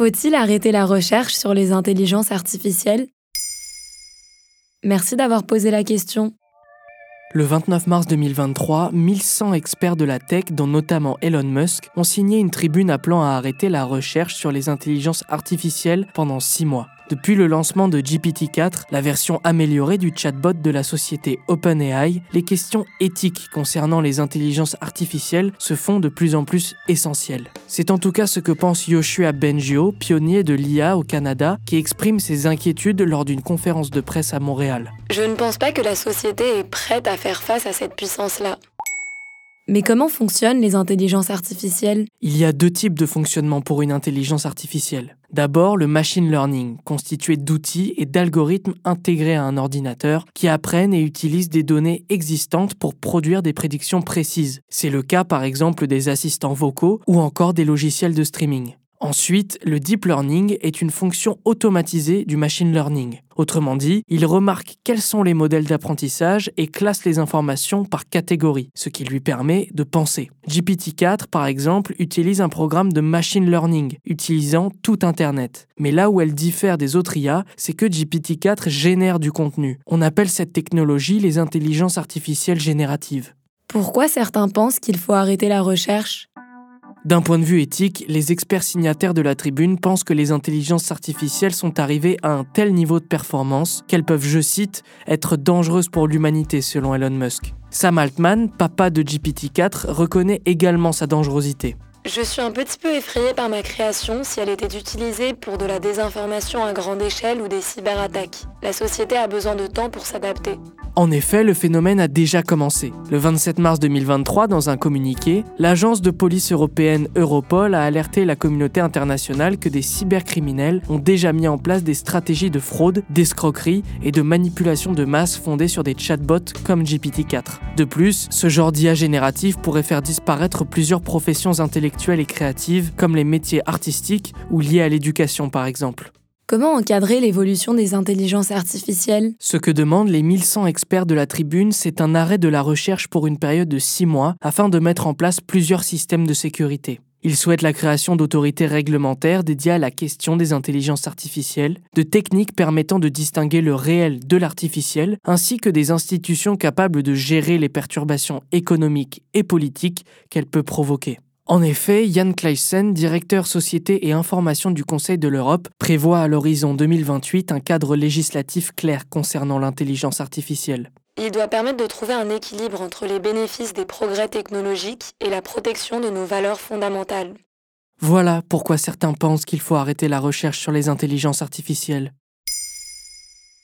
Faut-il arrêter la recherche sur les intelligences artificielles? Merci d'avoir posé la question. Le 29 mars 2023, 1100 experts de la tech, dont notamment Elon Musk, ont signé une tribune appelant à arrêter la recherche sur les intelligences artificielles pendant six mois. Depuis le lancement de GPT-4, la version améliorée du chatbot de la société OpenAI, les questions éthiques concernant les intelligences artificielles se font de plus en plus essentielles. C'est en tout cas ce que pense Yoshua Bengio, pionnier de l'IA au Canada, qui exprime ses inquiétudes lors d'une conférence de presse à Montréal. Je ne pense pas que la société est prête à faire face à cette puissance-là. Mais comment fonctionnent les intelligences artificielles? Il y a deux types de fonctionnement pour une intelligence artificielle. D'abord, le machine learning, constitué d'outils et d'algorithmes intégrés à un ordinateur qui apprennent et utilisent des données existantes pour produire des prédictions précises. C'est le cas par exemple des assistants vocaux ou encore des logiciels de streaming. Ensuite, le deep learning est une fonction automatisée du machine learning. Autrement dit, il remarque quels sont les modèles d'apprentissage et classe les informations par catégorie, ce qui lui permet de penser. GPT-4, par exemple, utilise un programme de machine learning, utilisant tout Internet. Mais là où elle diffère des autres IA, c'est que GPT-4 génère du contenu. On appelle cette technologie les intelligences artificielles génératives. Pourquoi certains pensent qu'il faut arrêter la recherche? D'un point de vue éthique, les experts signataires de la tribune pensent que les intelligences artificielles sont arrivées à un tel niveau de performance qu'elles peuvent, je cite, être dangereuses pour l'humanité selon Elon Musk. Sam Altman, papa de GPT-4, reconnaît également sa dangerosité. Je suis un petit peu effrayée par ma création si elle était utilisée pour de la désinformation à grande échelle ou des cyberattaques. La société a besoin de temps pour s'adapter. En effet, le phénomène a déjà commencé. Le 27 mars 2023, dans un communiqué, l'agence de police européenne Europol a alerté la communauté internationale que des cybercriminels ont déjà mis en place des stratégies de fraude, d'escroquerie et de manipulation de masse fondées sur des chatbots comme GPT-4. De plus, ce genre d'IA générative pourrait faire disparaître plusieurs professions intellectuelles et créatives comme les métiers artistiques ou liés à l'éducation par exemple. Comment encadrer l'évolution des intelligences artificielles? Ce que demandent les 1100 experts de la tribune, c'est un arrêt de la recherche pour une période de 6 mois afin de mettre en place plusieurs systèmes de sécurité. Ils souhaitent la création d'autorités réglementaires dédiées à la question des intelligences artificielles, de techniques permettant de distinguer le réel de l'artificiel, ainsi que des institutions capables de gérer les perturbations économiques et politiques qu'elle peut provoquer. En effet, Jan Kleissen, directeur Société et Information du Conseil de l'Europe, prévoit à l'horizon 2028 un cadre législatif clair concernant l'intelligence artificielle. Il doit permettre de trouver un équilibre entre les bénéfices des progrès technologiques et la protection de nos valeurs fondamentales. Voilà pourquoi certains pensent qu'il faut arrêter la recherche sur les intelligences artificielles.